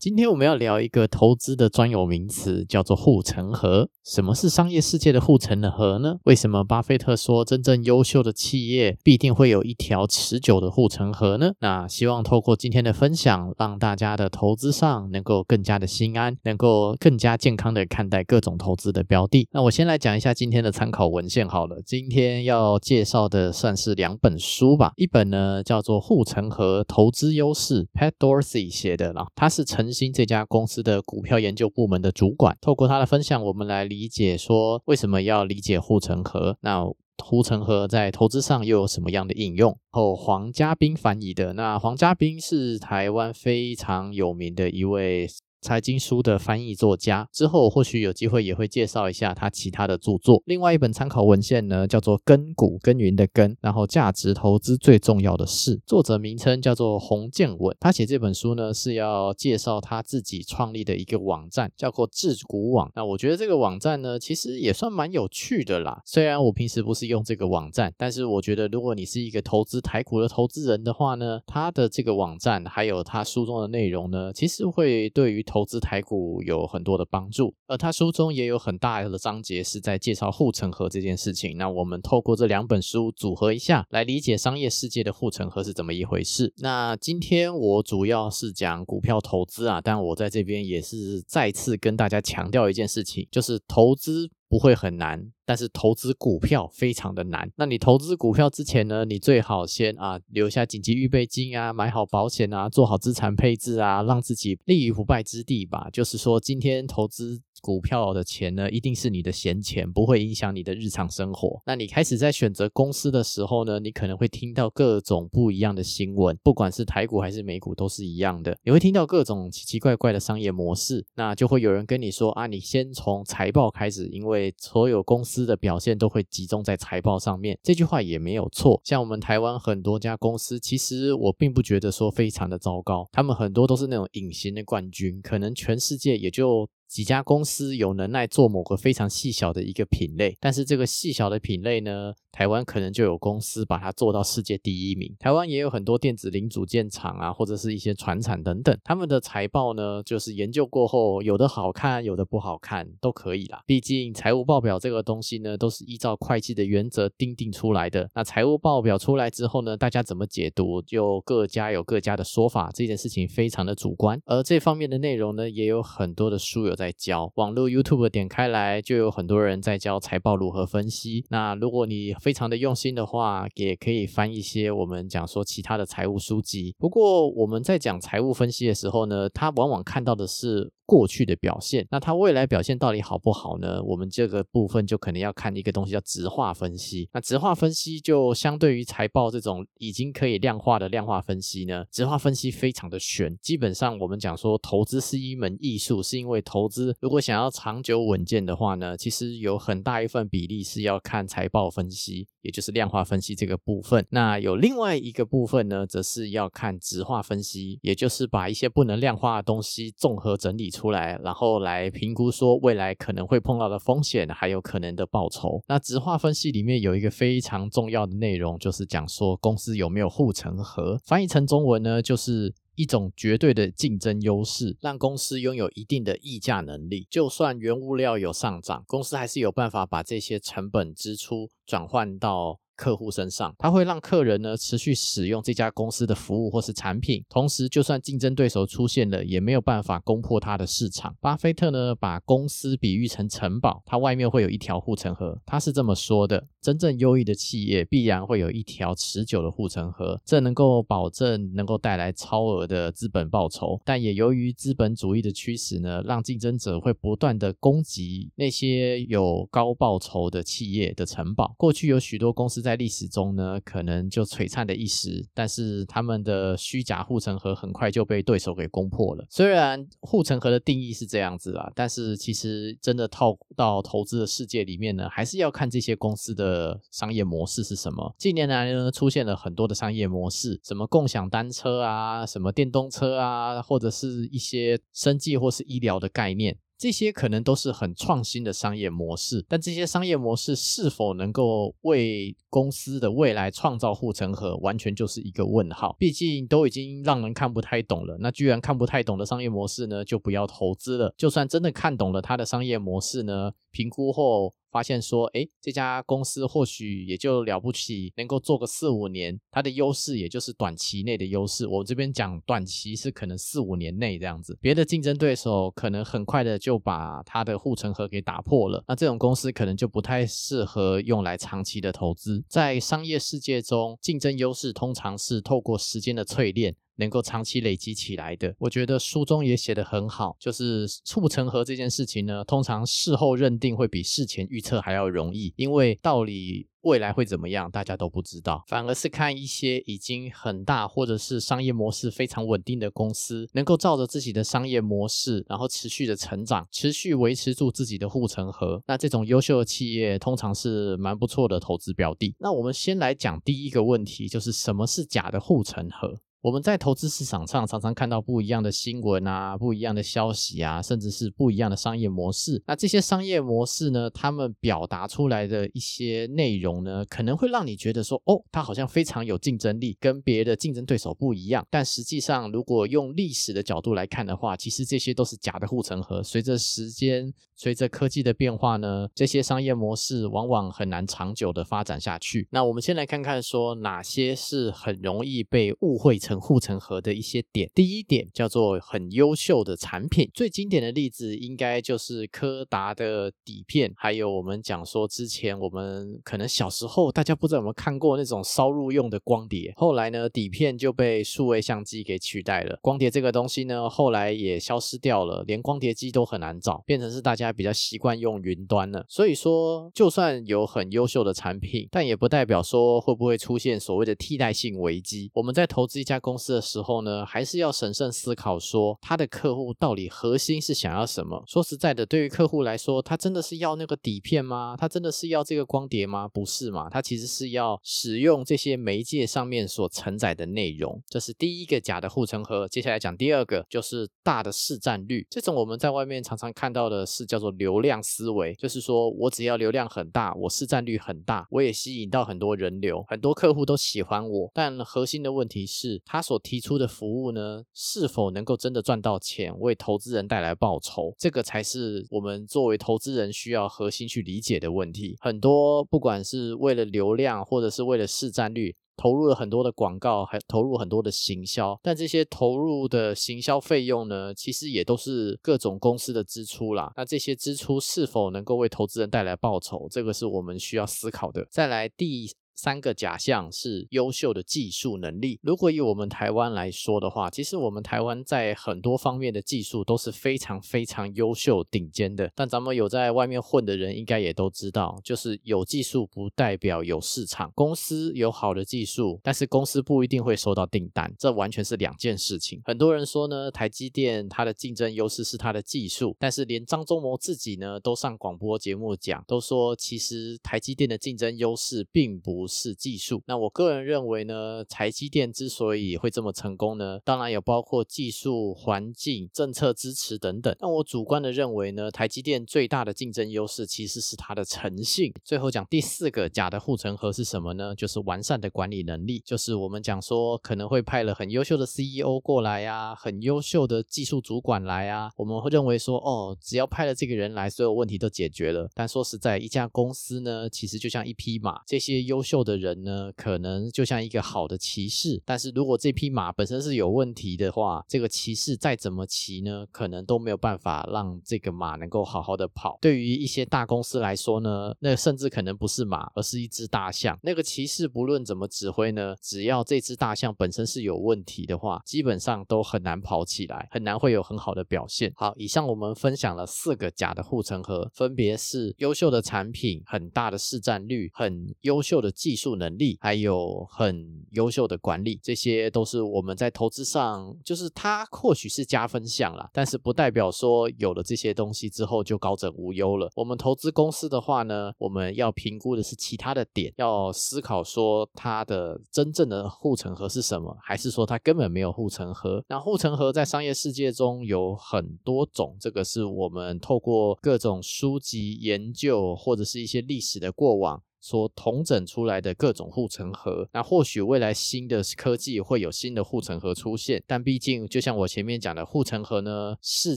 今天我们要聊一个投资的专有名词，叫做护城河。什么是商业世界的护城河呢？为什么巴菲特说真正优秀的企业必定会有一条持久的护城河呢？那希望透过今天的分享，让大家的投资上能够更加的心安，能够更加健康的看待各种投资的标的。那我先来讲一下今天的参考文献好了。今天要介绍的算是两本书吧，一本呢叫做《护城河投资优势》，Pat Dorsey 写的啦，他是晨星这家公司的股票研究部门的主管。透过他的分享，我们来理解说为什么要理解护城河。那护城河在投资上又有什么样的应用？后黄家斌翻译的。那黄家斌是台湾非常有名的一位。财经书的翻译作家之后，或许有机会也会介绍一下他其他的著作。另外一本参考文献呢，叫做《根股耕耘的根》，然后价值投资最重要的事。作者名称叫做洪建文。他写这本书呢，是要介绍他自己创立的一个网站，叫做智股网。那我觉得这个网站呢，其实也算蛮有趣的啦。虽然我平时不是用这个网站，但是我觉得如果你是一个投资台股的投资人的话呢，他的这个网站还有他书中的内容呢，其实会对于投资台股有很多的帮助，而他书中也有很大的章节是在介绍护城河这件事情。那我们透过这两本书组合一下，来理解商业世界的护城河是怎么一回事。那今天我主要是讲股票投资啊，但我在这边也是再次跟大家强调一件事情，就是投资。不会很难，但是投资股票非常的难。那你投资股票之前呢，你最好先啊留下紧急预备金啊，买好保险啊，做好资产配置啊，让自己立于不败之地吧。就是说，今天投资。股票的钱呢，一定是你的闲钱，不会影响你的日常生活。那你开始在选择公司的时候呢，你可能会听到各种不一样的新闻，不管是台股还是美股都是一样的。你会听到各种奇奇怪怪的商业模式，那就会有人跟你说啊，你先从财报开始，因为所有公司的表现都会集中在财报上面。这句话也没有错。像我们台湾很多家公司，其实我并不觉得说非常的糟糕，他们很多都是那种隐形的冠军，可能全世界也就。几家公司有能耐做某个非常细小的一个品类，但是这个细小的品类呢？台湾可能就有公司把它做到世界第一名。台湾也有很多电子零组件厂啊，或者是一些船产等等，他们的财报呢，就是研究过后，有的好看，有的不好看，都可以啦。毕竟财务报表这个东西呢，都是依照会计的原则定定出来的。那财务报表出来之后呢，大家怎么解读，就各家有各家的说法，这件事情非常的主观。而这方面的内容呢，也有很多的书有在教，网络 YouTube 点开来就有很多人在教财报如何分析。那如果你非常的用心的话，也可以翻一些我们讲说其他的财务书籍。不过我们在讲财务分析的时候呢，他往往看到的是。过去的表现，那它未来表现到底好不好呢？我们这个部分就可能要看一个东西叫直化分析。那直化分析就相对于财报这种已经可以量化的量化分析呢，直化分析非常的玄。基本上我们讲说投资是一门艺术，是因为投资如果想要长久稳健的话呢，其实有很大一份比例是要看财报分析，也就是量化分析这个部分。那有另外一个部分呢，则是要看直化分析，也就是把一些不能量化的东西综合整理出。来，然后来评估说未来可能会碰到的风险，还有可能的报酬。那直化分析里面有一个非常重要的内容，就是讲说公司有没有护城河。翻译成中文呢，就是一种绝对的竞争优势，让公司拥有一定的议价能力。就算原物料有上涨，公司还是有办法把这些成本支出转换到。客户身上，它会让客人呢持续使用这家公司的服务或是产品，同时就算竞争对手出现了，也没有办法攻破它的市场。巴菲特呢把公司比喻成城堡，它外面会有一条护城河。他是这么说的：真正优异的企业必然会有一条持久的护城河，这能够保证能够带来超额的资本报酬。但也由于资本主义的驱使呢，让竞争者会不断的攻击那些有高报酬的企业的城堡。过去有许多公司在历史中呢，可能就璀璨的一时，但是他们的虚假护城河很快就被对手给攻破了。虽然护城河的定义是这样子啊，但是其实真的套到投资的世界里面呢，还是要看这些公司的。的商业模式是什么？近年来呢，出现了很多的商业模式，什么共享单车啊，什么电动车啊，或者是一些生计或是医疗的概念。这些可能都是很创新的商业模式，但这些商业模式是否能够为公司的未来创造护城河，完全就是一个问号。毕竟都已经让人看不太懂了，那居然看不太懂的商业模式呢，就不要投资了。就算真的看懂了它的商业模式呢，评估后。发现说，哎，这家公司或许也就了不起，能够做个四五年，它的优势也就是短期内的优势。我这边讲短期是可能四五年内这样子，别的竞争对手可能很快的就把它的护城河给打破了。那这种公司可能就不太适合用来长期的投资。在商业世界中，竞争优势通常是透过时间的淬炼。能够长期累积起来的，我觉得书中也写得很好，就是护城河这件事情呢，通常事后认定会比事前预测还要容易，因为道理未来会怎么样，大家都不知道，反而是看一些已经很大或者是商业模式非常稳定的公司，能够照着自己的商业模式，然后持续的成长，持续维持住自己的护城河，那这种优秀的企业通常是蛮不错的投资标的。那我们先来讲第一个问题，就是什么是假的护城河？我们在投资市场上常常看到不一样的新闻啊，不一样的消息啊，甚至是不一样的商业模式。那这些商业模式呢，他们表达出来的一些内容呢，可能会让你觉得说，哦，它好像非常有竞争力，跟别的竞争对手不一样。但实际上，如果用历史的角度来看的话，其实这些都是假的护城河。随着时间，随着科技的变化呢，这些商业模式往往很难长久的发展下去。那我们先来看看说哪些是很容易被误会成。护城河的一些点，第一点叫做很优秀的产品，最经典的例子应该就是柯达的底片，还有我们讲说之前我们可能小时候大家不知道有没有看过那种烧入用的光碟，后来呢底片就被数位相机给取代了，光碟这个东西呢后来也消失掉了，连光碟机都很难找，变成是大家比较习惯用云端了。所以说，就算有很优秀的产品，但也不代表说会不会出现所谓的替代性危机。我们在投资一家公司的时候呢，还是要审慎思考，说他的客户到底核心是想要什么。说实在的，对于客户来说，他真的是要那个底片吗？他真的是要这个光碟吗？不是嘛？他其实是要使用这些媒介上面所承载的内容。这是第一个假的护城河。接下来讲第二个，就是大的市占率。这种我们在外面常常看到的是叫做流量思维，就是说我只要流量很大，我市占率很大，我也吸引到很多人流，很多客户都喜欢我。但核心的问题是，他所提出的服务呢，是否能够真的赚到钱，为投资人带来报酬？这个才是我们作为投资人需要核心去理解的问题。很多不管是为了流量，或者是为了市占率，投入了很多的广告，还投入很多的行销。但这些投入的行销费用呢，其实也都是各种公司的支出啦。那这些支出是否能够为投资人带来报酬？这个是我们需要思考的。再来第。三个假象是优秀的技术能力。如果以我们台湾来说的话，其实我们台湾在很多方面的技术都是非常非常优秀、顶尖的。但咱们有在外面混的人，应该也都知道，就是有技术不代表有市场。公司有好的技术，但是公司不一定会收到订单，这完全是两件事情。很多人说呢，台积电它的竞争优势是它的技术，但是连张忠谋自己呢都上广播节目讲，都说其实台积电的竞争优势并不。是技术。那我个人认为呢，台积电之所以会这么成功呢，当然有包括技术、环境、政策支持等等。那我主观的认为呢，台积电最大的竞争优势其实是它的诚信。最后讲第四个假的护城河是什么呢？就是完善的管理能力。就是我们讲说可能会派了很优秀的 CEO 过来呀，很优秀的技术主管来啊，我们会认为说哦，只要派了这个人来，所有问题都解决了。但说实在，一家公司呢，其实就像一匹马，这些优秀秀的人呢，可能就像一个好的骑士，但是如果这匹马本身是有问题的话，这个骑士再怎么骑呢，可能都没有办法让这个马能够好好的跑。对于一些大公司来说呢，那甚至可能不是马，而是一只大象。那个骑士不论怎么指挥呢，只要这只大象本身是有问题的话，基本上都很难跑起来，很难会有很好的表现。好，以上我们分享了四个假的护城河，分别是优秀的产品、很大的市占率、很优秀的技术能力，还有很优秀的管理。这些都是我们在投资上，就是它或许是加分项啦，但是不代表说有了这些东西之后就高枕无忧了。我们投资公司的话呢，我们要评估的是其他的点，要思考说它的真正的护城河是什么，还是说它根本没有护城河？那护城河在商业世界中有很多种，这个是我们透过各种书籍研究或者是一些历史的过往。所统整出来的各种护城河，那或许未来新的科技会有新的护城河出现，但毕竟就像我前面讲的，护城河呢，事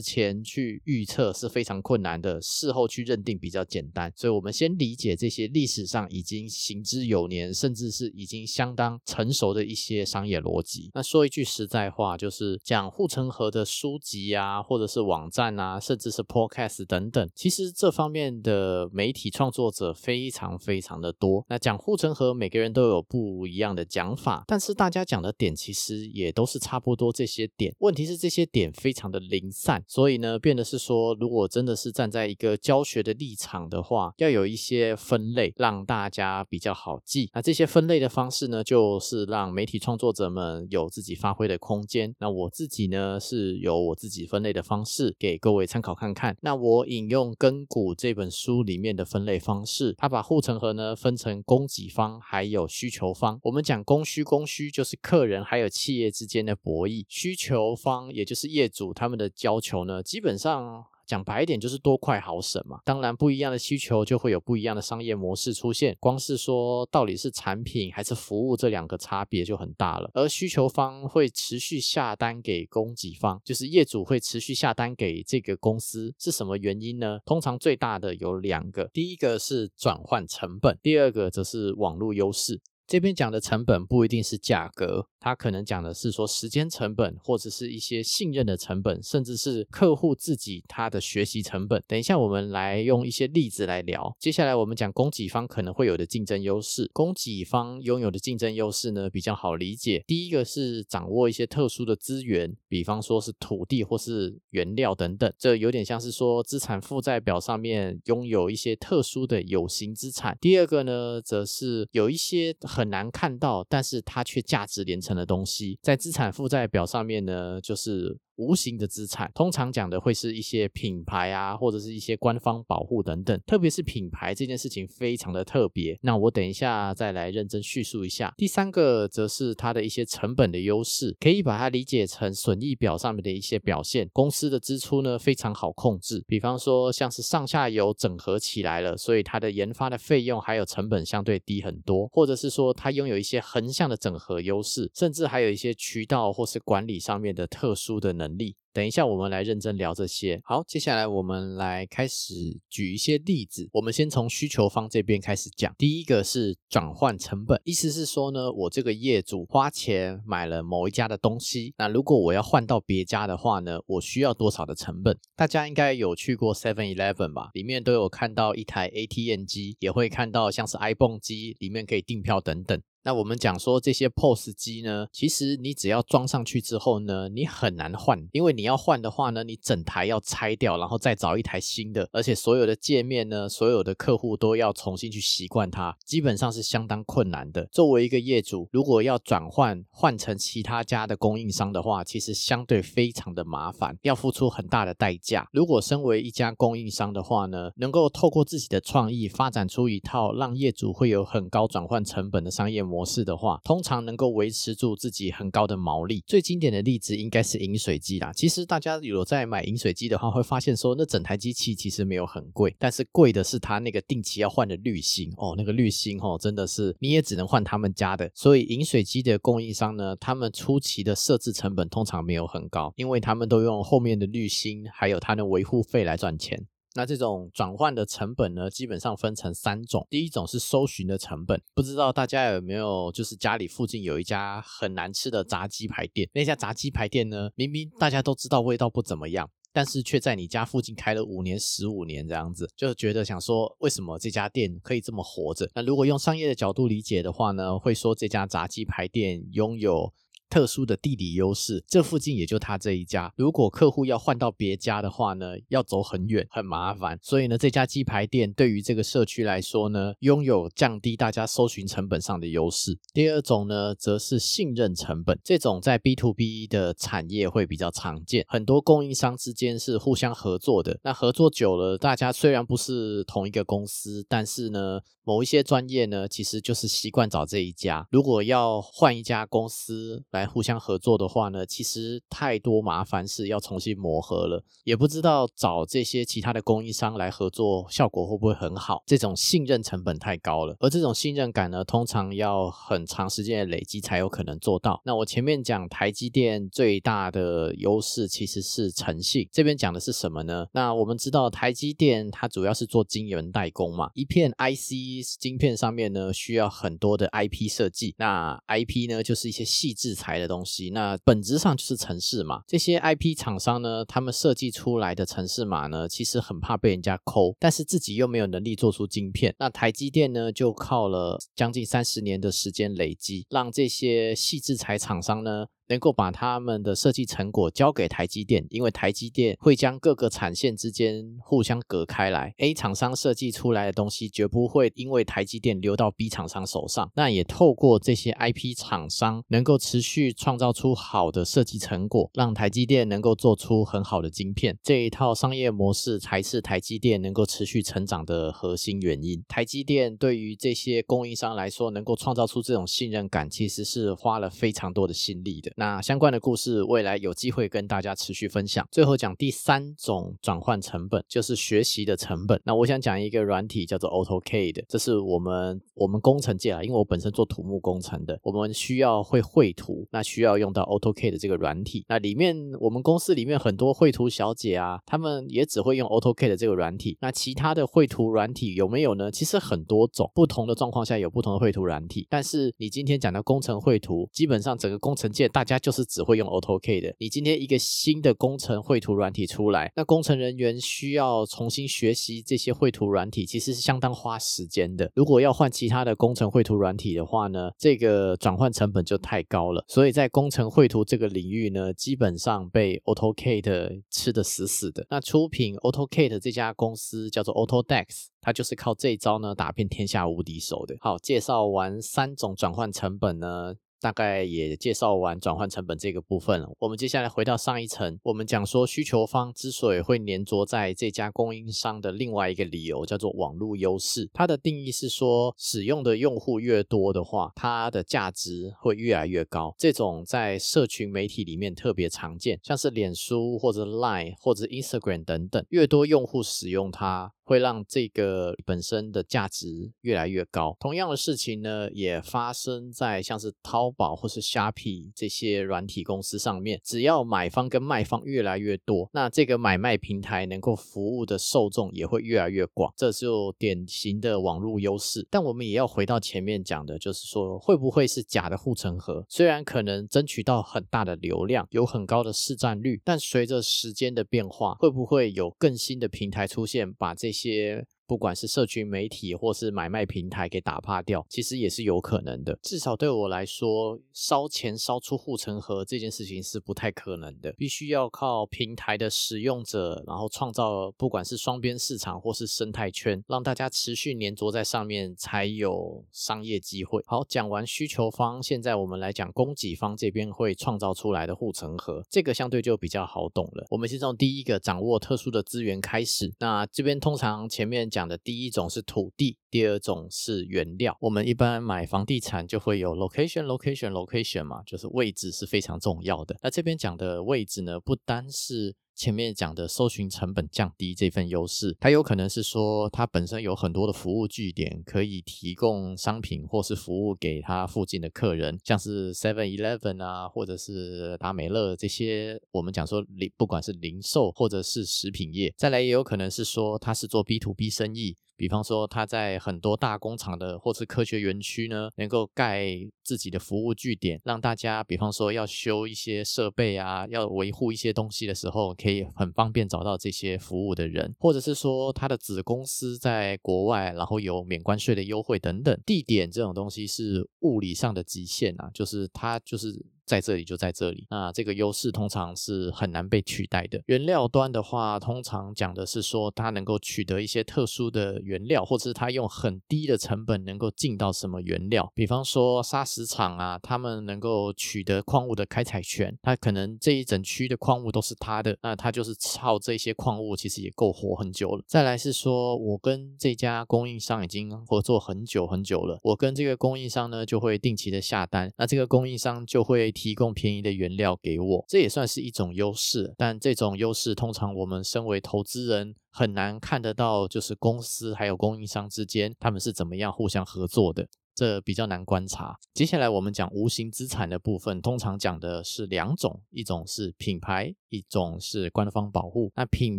前去预测是非常困难的，事后去认定比较简单。所以，我们先理解这些历史上已经行之有年，甚至是已经相当成熟的一些商业逻辑。那说一句实在话，就是讲护城河的书籍啊，或者是网站啊，甚至是 Podcast 等等，其实这方面的媒体创作者非常非常。讲的多，那讲护城河，每个人都有不一样的讲法，但是大家讲的点其实也都是差不多这些点。问题是这些点非常的零散，所以呢，变的是说，如果真的是站在一个教学的立场的话，要有一些分类，让大家比较好记。那这些分类的方式呢，就是让媒体创作者们有自己发挥的空间。那我自己呢，是有我自己分类的方式，给各位参考看看。那我引用《根骨》这本书里面的分类方式，他把护城河呢呢。分成供给方还有需求方。我们讲供需，供需就是客人还有企业之间的博弈；需求方也就是业主他们的要求呢，基本上。讲白一点就是多快好省嘛，当然不一样的需求就会有不一样的商业模式出现。光是说到底是产品还是服务这两个差别就很大了。而需求方会持续下单给供给方，就是业主会持续下单给这个公司，是什么原因呢？通常最大的有两个，第一个是转换成本，第二个则是网络优势。这边讲的成本不一定是价格，它可能讲的是说时间成本，或者是一些信任的成本，甚至是客户自己他的学习成本。等一下我们来用一些例子来聊。接下来我们讲供给方可能会有的竞争优势。供给方拥有的竞争优势呢比较好理解。第一个是掌握一些特殊的资源，比方说是土地或是原料等等，这有点像是说资产负债表上面拥有一些特殊的有形资产。第二个呢，则是有一些。很难看到，但是它却价值连城的东西，在资产负债表上面呢，就是。无形的资产，通常讲的会是一些品牌啊，或者是一些官方保护等等。特别是品牌这件事情非常的特别。那我等一下再来认真叙述一下。第三个则是它的一些成本的优势，可以把它理解成损益表上面的一些表现。公司的支出呢非常好控制，比方说像是上下游整合起来了，所以它的研发的费用还有成本相对低很多，或者是说它拥有一些横向的整合优势，甚至还有一些渠道或是管理上面的特殊的能。能力，等一下我们来认真聊这些。好，接下来我们来开始举一些例子。我们先从需求方这边开始讲。第一个是转换成本，意思是说呢，我这个业主花钱买了某一家的东西，那如果我要换到别家的话呢，我需要多少的成本？大家应该有去过 Seven Eleven 吧？里面都有看到一台 ATM 机，也会看到像是 iPhone 机，里面可以订票等等。那我们讲说这些 POS 机呢，其实你只要装上去之后呢，你很难换，因为你要换的话呢，你整台要拆掉，然后再找一台新的，而且所有的界面呢，所有的客户都要重新去习惯它，基本上是相当困难的。作为一个业主，如果要转换换成其他家的供应商的话，其实相对非常的麻烦，要付出很大的代价。如果身为一家供应商的话呢，能够透过自己的创意发展出一套让业主会有很高转换成本的商业模。模式的话，通常能够维持住自己很高的毛利。最经典的例子应该是饮水机啦。其实大家有在买饮水机的话，会发现说，那整台机器其实没有很贵，但是贵的是它那个定期要换的滤芯哦。那个滤芯哦，真的是你也只能换他们家的。所以饮水机的供应商呢，他们初期的设置成本通常没有很高，因为他们都用后面的滤芯还有它的维护费来赚钱。那这种转换的成本呢，基本上分成三种。第一种是搜寻的成本，不知道大家有没有，就是家里附近有一家很难吃的炸鸡排店，那家炸鸡排店呢，明明大家都知道味道不怎么样，但是却在你家附近开了五年、十五年这样子，就觉得想说，为什么这家店可以这么活着？那如果用商业的角度理解的话呢，会说这家炸鸡排店拥有。特殊的地理优势，这附近也就他这一家。如果客户要换到别家的话呢，要走很远，很麻烦。所以呢，这家鸡排店对于这个社区来说呢，拥有降低大家搜寻成本上的优势。第二种呢，则是信任成本，这种在 B to B 的产业会比较常见，很多供应商之间是互相合作的。那合作久了，大家虽然不是同一个公司，但是呢。某一些专业呢，其实就是习惯找这一家。如果要换一家公司来互相合作的话呢，其实太多麻烦事要重新磨合了，也不知道找这些其他的供应商来合作效果会不会很好。这种信任成本太高了，而这种信任感呢，通常要很长时间的累积才有可能做到。那我前面讲台积电最大的优势其实是诚信，这边讲的是什么呢？那我们知道台积电它主要是做晶圆代工嘛，一片 IC。晶片上面呢，需要很多的 IP 设计。那 IP 呢，就是一些细致台的东西。那本质上就是城市码。这些 IP 厂商呢，他们设计出来的城市码呢，其实很怕被人家抠，但是自己又没有能力做出晶片。那台积电呢，就靠了将近三十年的时间累积，让这些细制材厂商呢。能够把他们的设计成果交给台积电，因为台积电会将各个产线之间互相隔开来。A 厂商设计出来的东西绝不会因为台积电流到 B 厂商手上。那也透过这些 IP 厂商，能够持续创造出好的设计成果，让台积电能够做出很好的晶片。这一套商业模式才是台积电能够持续成长的核心原因。台积电对于这些供应商来说，能够创造出这种信任感，其实是花了非常多的心力的。那相关的故事，未来有机会跟大家持续分享。最后讲第三种转换成本，就是学习的成本。那我想讲一个软体叫做 AutoCAD，这是我们我们工程界啊，因为我本身做土木工程的，我们需要会绘图，那需要用到 AutoCAD 这个软体。那里面我们公司里面很多绘图小姐啊，她们也只会用 AutoCAD 这个软体。那其他的绘图软体有没有呢？其实很多种，不同的状况下有不同的绘图软体。但是你今天讲的工程绘图，基本上整个工程界大。家就是只会用 AutoCAD 的。你今天一个新的工程绘图软体出来，那工程人员需要重新学习这些绘图软体，其实是相当花时间的。如果要换其他的工程绘图软体的话呢，这个转换成本就太高了。所以在工程绘图这个领域呢，基本上被 AutoCAD 吃的死死的。那出品 AutoCAD 这家公司叫做 Autodex，它就是靠这一招呢打遍天下无敌手的。好，介绍完三种转换成本呢。大概也介绍完转换成本这个部分了。我们接下来回到上一层，我们讲说需求方之所以会粘着在这家供应商的另外一个理由，叫做网络优势。它的定义是说，使用的用户越多的话，它的价值会越来越高。这种在社群媒体里面特别常见，像是脸书或者 Line 或者 Instagram 等等，越多用户使用它。会让这个本身的价值越来越高。同样的事情呢，也发生在像是淘宝或是虾皮这些软体公司上面。只要买方跟卖方越来越多，那这个买卖平台能够服务的受众也会越来越广。这就典型的网络优势。但我们也要回到前面讲的，就是说会不会是假的护城河？虽然可能争取到很大的流量，有很高的市占率，但随着时间的变化，会不会有更新的平台出现，把这一些不管是社群媒体或是买卖平台给打趴掉，其实也是有可能的。至少对我来说，烧钱烧出护城河这件事情是不太可能的。必须要靠平台的使用者，然后创造不管是双边市场或是生态圈，让大家持续粘着在上面，才有商业机会。好，讲完需求方，现在我们来讲供给方这边会创造出来的护城河，这个相对就比较好懂了。我们先从第一个掌握特殊的资源开始。那这边通常前面。讲的第一种是土地，第二种是原料。我们一般买房地产就会有 location location location 嘛，就是位置是非常重要的。那这边讲的位置呢，不单是前面讲的搜寻成本降低这份优势，它有可能是说它本身有很多的服务据点，可以提供商品或是服务给它附近的客人，像是 Seven Eleven 啊，或者是达美乐这些，我们讲说零，不管是零售或者是食品业，再来也有可能是说它是做 B to B 生意。比方说，他在很多大工厂的或是科学园区呢，能够盖自己的服务据点，让大家，比方说要修一些设备啊，要维护一些东西的时候，可以很方便找到这些服务的人，或者是说他的子公司在国外，然后有免关税的优惠等等。地点这种东西是物理上的极限啊，就是它就是。在这里就在这里，那这个优势通常是很难被取代的。原料端的话，通常讲的是说它能够取得一些特殊的原料，或者是它用很低的成本能够进到什么原料。比方说砂石厂啊，他们能够取得矿物的开采权，它可能这一整区的矿物都是他的，那他就是靠这些矿物，其实也够活很久了。再来是说我跟这家供应商已经合作很久很久了，我跟这个供应商呢就会定期的下单，那这个供应商就会。提供便宜的原料给我，这也算是一种优势。但这种优势通常我们身为投资人很难看得到，就是公司还有供应商之间他们是怎么样互相合作的，这比较难观察。接下来我们讲无形资产的部分，通常讲的是两种，一种是品牌，一种是官方保护。那品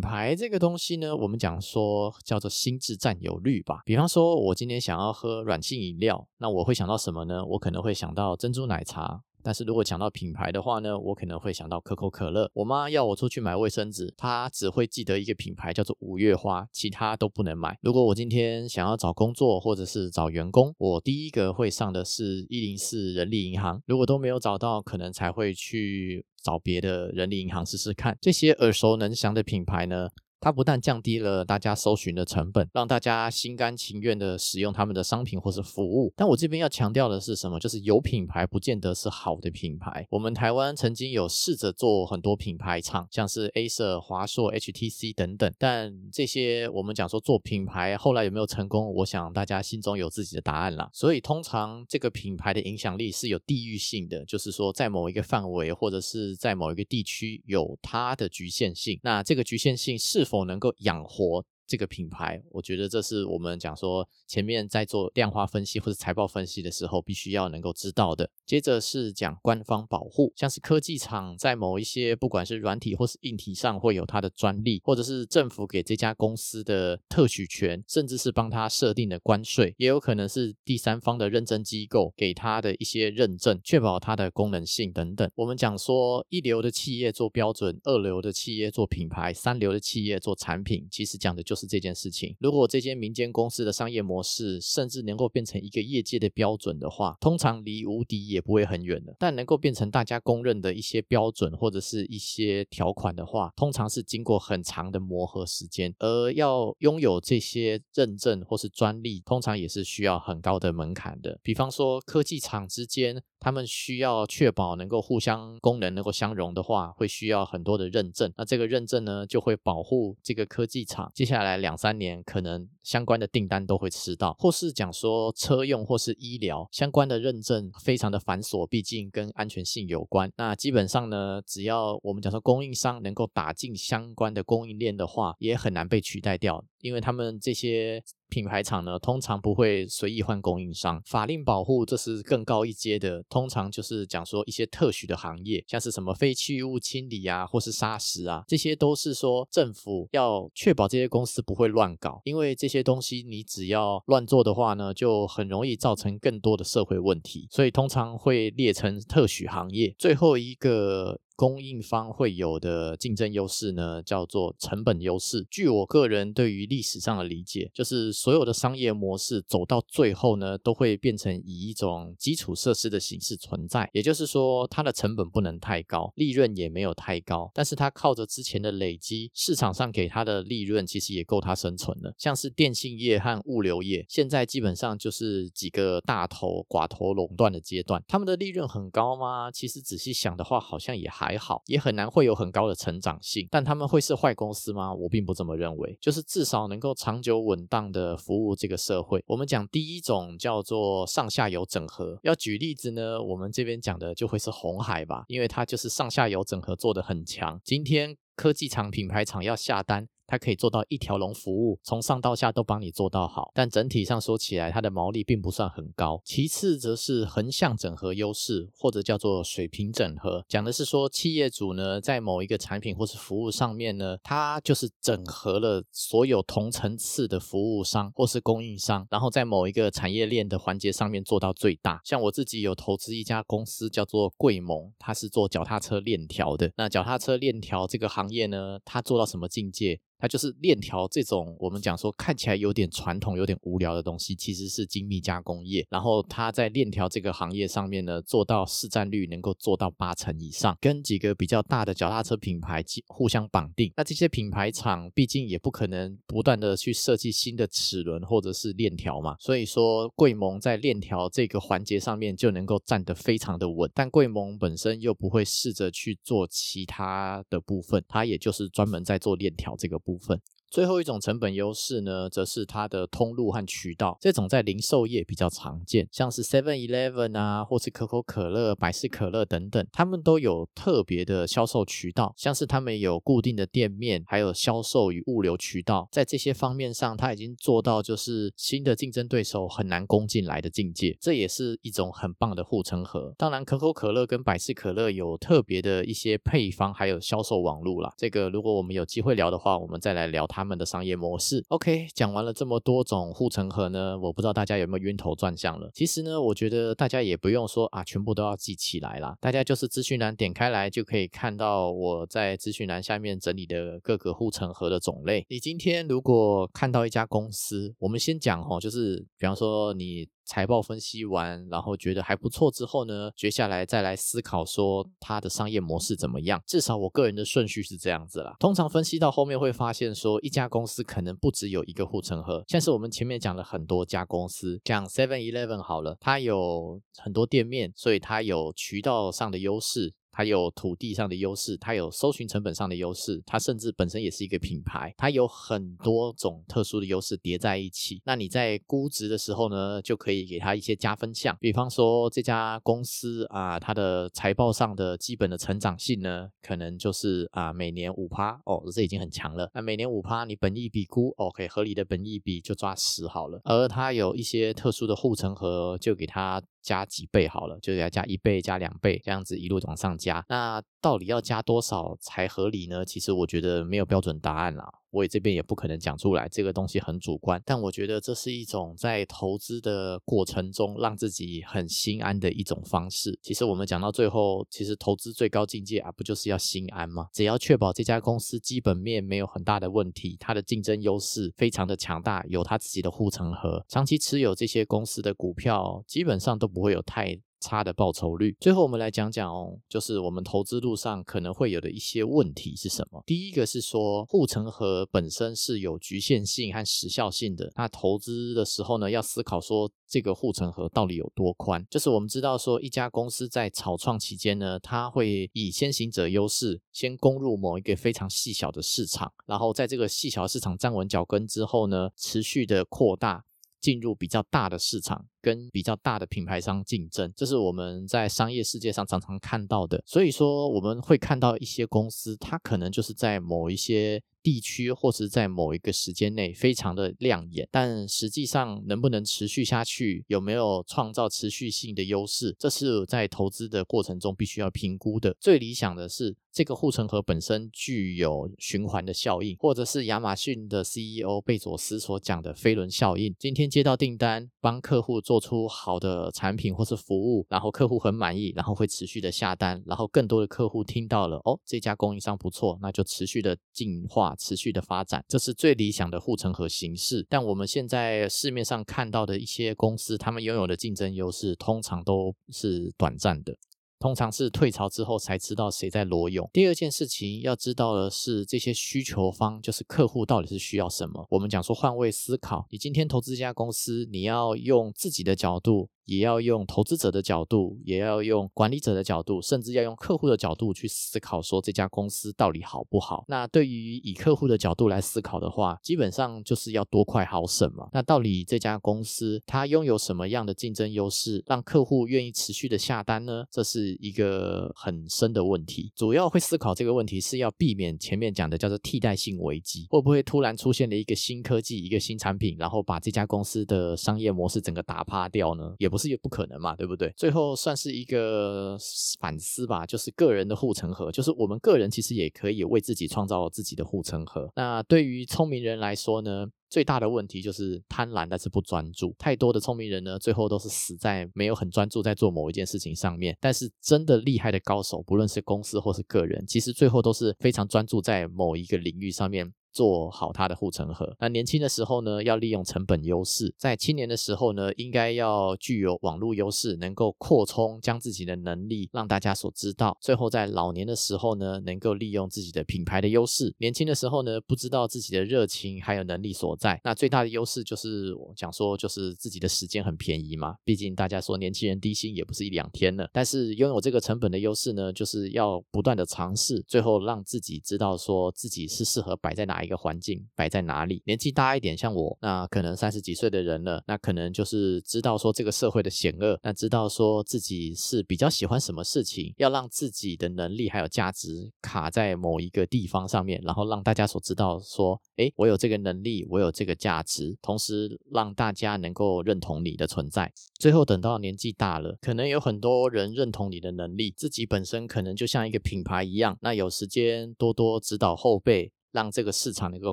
牌这个东西呢，我们讲说叫做心智占有率吧。比方说，我今天想要喝软性饮料，那我会想到什么呢？我可能会想到珍珠奶茶。但是如果讲到品牌的话呢，我可能会想到可口可乐。我妈要我出去买卫生纸，她只会记得一个品牌叫做五月花，其他都不能买。如果我今天想要找工作或者是找员工，我第一个会上的是一零四人力银行。如果都没有找到，可能才会去找别的人力银行试试看。这些耳熟能详的品牌呢？它不但降低了大家搜寻的成本，让大家心甘情愿的使用他们的商品或是服务。但我这边要强调的是什么？就是有品牌不见得是好的品牌。我们台湾曾经有试着做很多品牌厂，像是 Acer、华硕、HTC 等等。但这些我们讲说做品牌，后来有没有成功？我想大家心中有自己的答案啦。所以通常这个品牌的影响力是有地域性的，就是说在某一个范围或者是在某一个地区有它的局限性。那这个局限性是否能够养活？这个品牌，我觉得这是我们讲说前面在做量化分析或者财报分析的时候，必须要能够知道的。接着是讲官方保护，像是科技厂在某一些不管是软体或是硬体上会有它的专利，或者是政府给这家公司的特许权，甚至是帮他设定的关税，也有可能是第三方的认证机构给他的一些认证，确保它的功能性等等。我们讲说一流的企业做标准，二流的企业做品牌，三流的企业做产品，其实讲的就。是这件事情。如果这间民间公司的商业模式甚至能够变成一个业界的标准的话，通常离无敌也不会很远的。但能够变成大家公认的一些标准或者是一些条款的话，通常是经过很长的磨合时间。而要拥有这些认证或是专利，通常也是需要很高的门槛的。比方说科技厂之间。他们需要确保能够互相功能能够相容的话，会需要很多的认证。那这个认证呢，就会保护这个科技厂接下来两三年可能相关的订单都会吃到，或是讲说车用或是医疗相关的认证非常的繁琐，毕竟跟安全性有关。那基本上呢，只要我们讲说供应商能够打进相关的供应链的话，也很难被取代掉。因为他们这些品牌厂呢，通常不会随意换供应商，法令保护这是更高一阶的，通常就是讲说一些特许的行业，像是什么废弃物清理啊，或是砂石啊，这些都是说政府要确保这些公司不会乱搞，因为这些东西你只要乱做的话呢，就很容易造成更多的社会问题，所以通常会列成特许行业。最后一个。供应方会有的竞争优势呢，叫做成本优势。据我个人对于历史上的理解，就是所有的商业模式走到最后呢，都会变成以一种基础设施的形式存在。也就是说，它的成本不能太高，利润也没有太高，但是它靠着之前的累积，市场上给它的利润其实也够它生存了。像是电信业和物流业，现在基本上就是几个大头寡头垄断的阶段，他们的利润很高吗？其实仔细想的话，好像也还。还好，也很难会有很高的成长性，但他们会是坏公司吗？我并不这么认为。就是至少能够长久稳当的服务这个社会。我们讲第一种叫做上下游整合，要举例子呢，我们这边讲的就会是红海吧，因为它就是上下游整合做的很强。今天。科技厂、品牌厂要下单。它可以做到一条龙服务，从上到下都帮你做到好，但整体上说起来，它的毛利并不算很高。其次则是横向整合优势，或者叫做水平整合，讲的是说企业主呢在某一个产品或是服务上面呢，它就是整合了所有同层次的服务商或是供应商，然后在某一个产业链的环节上面做到最大。像我自己有投资一家公司叫做贵盟，它是做脚踏车链条的。那脚踏车链条这个行业呢，它做到什么境界？它就是链条这种，我们讲说看起来有点传统、有点无聊的东西，其实是精密加工业。然后它在链条这个行业上面呢，做到市占率能够做到八成以上，跟几个比较大的脚踏车品牌互相绑定。那这些品牌厂毕竟也不可能不断的去设计新的齿轮或者是链条嘛，所以说贵盟在链条这个环节上面就能够站得非常的稳。但贵盟本身又不会试着去做其他的部分，它也就是专门在做链条这个。部分。最后一种成本优势呢，则是它的通路和渠道。这种在零售业比较常见，像是 Seven Eleven 啊，或是可口可乐、百事可乐等等，他们都有特别的销售渠道，像是他们有固定的店面，还有销售与物流渠道。在这些方面上，它已经做到就是新的竞争对手很难攻进来的境界。这也是一种很棒的护城河。当然，可口可乐跟百事可乐有特别的一些配方，还有销售网络啦。这个如果我们有机会聊的话，我们再来聊它。他们的商业模式，OK，讲完了这么多种护城河呢，我不知道大家有没有晕头转向了。其实呢，我觉得大家也不用说啊，全部都要记起来啦。大家就是资讯栏点开来就可以看到我在资讯栏下面整理的各个护城河的种类。你今天如果看到一家公司，我们先讲哦，就是比方说你。财报分析完，然后觉得还不错之后呢，接下来再来思考说它的商业模式怎么样。至少我个人的顺序是这样子啦。通常分析到后面会发现说，一家公司可能不只有一个护城河。像是我们前面讲了很多家公司，像 Seven Eleven 好了，它有很多店面，所以它有渠道上的优势。它有土地上的优势，它有搜寻成本上的优势，它甚至本身也是一个品牌，它有很多种特殊的优势叠在一起。那你在估值的时候呢，就可以给它一些加分项，比方说这家公司啊，它的财报上的基本的成长性呢，可能就是啊每年五趴哦，这已经很强了。那每年五趴，你本益比估 OK 合理的本益比就抓十好了。而它有一些特殊的护城河，就给它。加几倍好了，就给它加一倍、加两倍，这样子一路往上加。那到底要加多少才合理呢？其实我觉得没有标准答案啦。我也这边也不可能讲出来，这个东西很主观。但我觉得这是一种在投资的过程中让自己很心安的一种方式。其实我们讲到最后，其实投资最高境界啊，不就是要心安吗？只要确保这家公司基本面没有很大的问题，它的竞争优势非常的强大，有它自己的护城河，长期持有这些公司的股票，基本上都不会有太。差的报酬率。最后，我们来讲讲哦，就是我们投资路上可能会有的一些问题是什么？第一个是说，护城河本身是有局限性和时效性的。那投资的时候呢，要思考说，这个护城河到底有多宽？就是我们知道说，一家公司在草创期间呢，它会以先行者优势，先攻入某一个非常细小的市场，然后在这个细小市场站稳脚跟之后呢，持续的扩大。进入比较大的市场，跟比较大的品牌商竞争，这是我们在商业世界上常常看到的。所以说，我们会看到一些公司，它可能就是在某一些。地区或是在某一个时间内非常的亮眼，但实际上能不能持续下去，有没有创造持续性的优势，这是在投资的过程中必须要评估的。最理想的是这个护城河本身具有循环的效应，或者是亚马逊的 CEO 贝佐斯所讲的飞轮效应。今天接到订单，帮客户做做出好的产品或是服务，然后客户很满意，然后会持续的下单，然后更多的客户听到了哦，这家供应商不错，那就持续的进化。持续的发展，这是最理想的护城河形式。但我们现在市面上看到的一些公司，他们拥有的竞争优势通常都是短暂的，通常是退潮之后才知道谁在裸泳。第二件事情要知道的是，这些需求方就是客户到底是需要什么。我们讲说换位思考，你今天投资一家公司，你要用自己的角度。也要用投资者的角度，也要用管理者的角度，甚至要用客户的角度去思考，说这家公司到底好不好。那对于以客户的角度来思考的话，基本上就是要多快好省嘛。那到底这家公司它拥有什么样的竞争优势，让客户愿意持续的下单呢？这是一个很深的问题。主要会思考这个问题，是要避免前面讲的叫做替代性危机，会不会突然出现了一个新科技、一个新产品，然后把这家公司的商业模式整个打趴掉呢？也不不是也不可能嘛，对不对？最后算是一个反思吧，就是个人的护城河，就是我们个人其实也可以为自己创造自己的护城河。那对于聪明人来说呢？最大的问题就是贪婪，但是不专注。太多的聪明人呢，最后都是死在没有很专注在做某一件事情上面。但是真的厉害的高手，不论是公司或是个人，其实最后都是非常专注在某一个领域上面。做好它的护城河。那年轻的时候呢，要利用成本优势；在青年的时候呢，应该要具有网络优势，能够扩充将自己的能力让大家所知道。最后在老年的时候呢，能够利用自己的品牌的优势。年轻的时候呢，不知道自己的热情还有能力所在。那最大的优势就是我讲说，就是自己的时间很便宜嘛。毕竟大家说年轻人低薪也不是一两天了。但是拥有这个成本的优势呢，就是要不断的尝试，最后让自己知道说自己是适合摆在哪一。一个环境摆在哪里？年纪大一点，像我，那可能三十几岁的人了，那可能就是知道说这个社会的险恶，那知道说自己是比较喜欢什么事情，要让自己的能力还有价值卡在某一个地方上面，然后让大家所知道说，哎，我有这个能力，我有这个价值，同时让大家能够认同你的存在。最后等到年纪大了，可能有很多人认同你的能力，自己本身可能就像一个品牌一样，那有时间多多指导后辈。让这个市场能够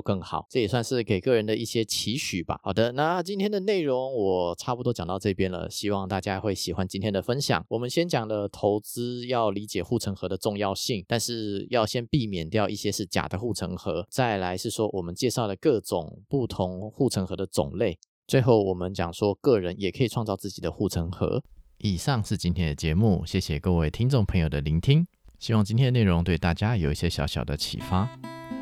更好，这也算是给个人的一些期许吧。好的，那今天的内容我差不多讲到这边了，希望大家会喜欢今天的分享。我们先讲了投资要理解护城河的重要性，但是要先避免掉一些是假的护城河。再来是说我们介绍了各种不同护城河的种类。最后我们讲说个人也可以创造自己的护城河。以上是今天的节目，谢谢各位听众朋友的聆听，希望今天的内容对大家有一些小小的启发。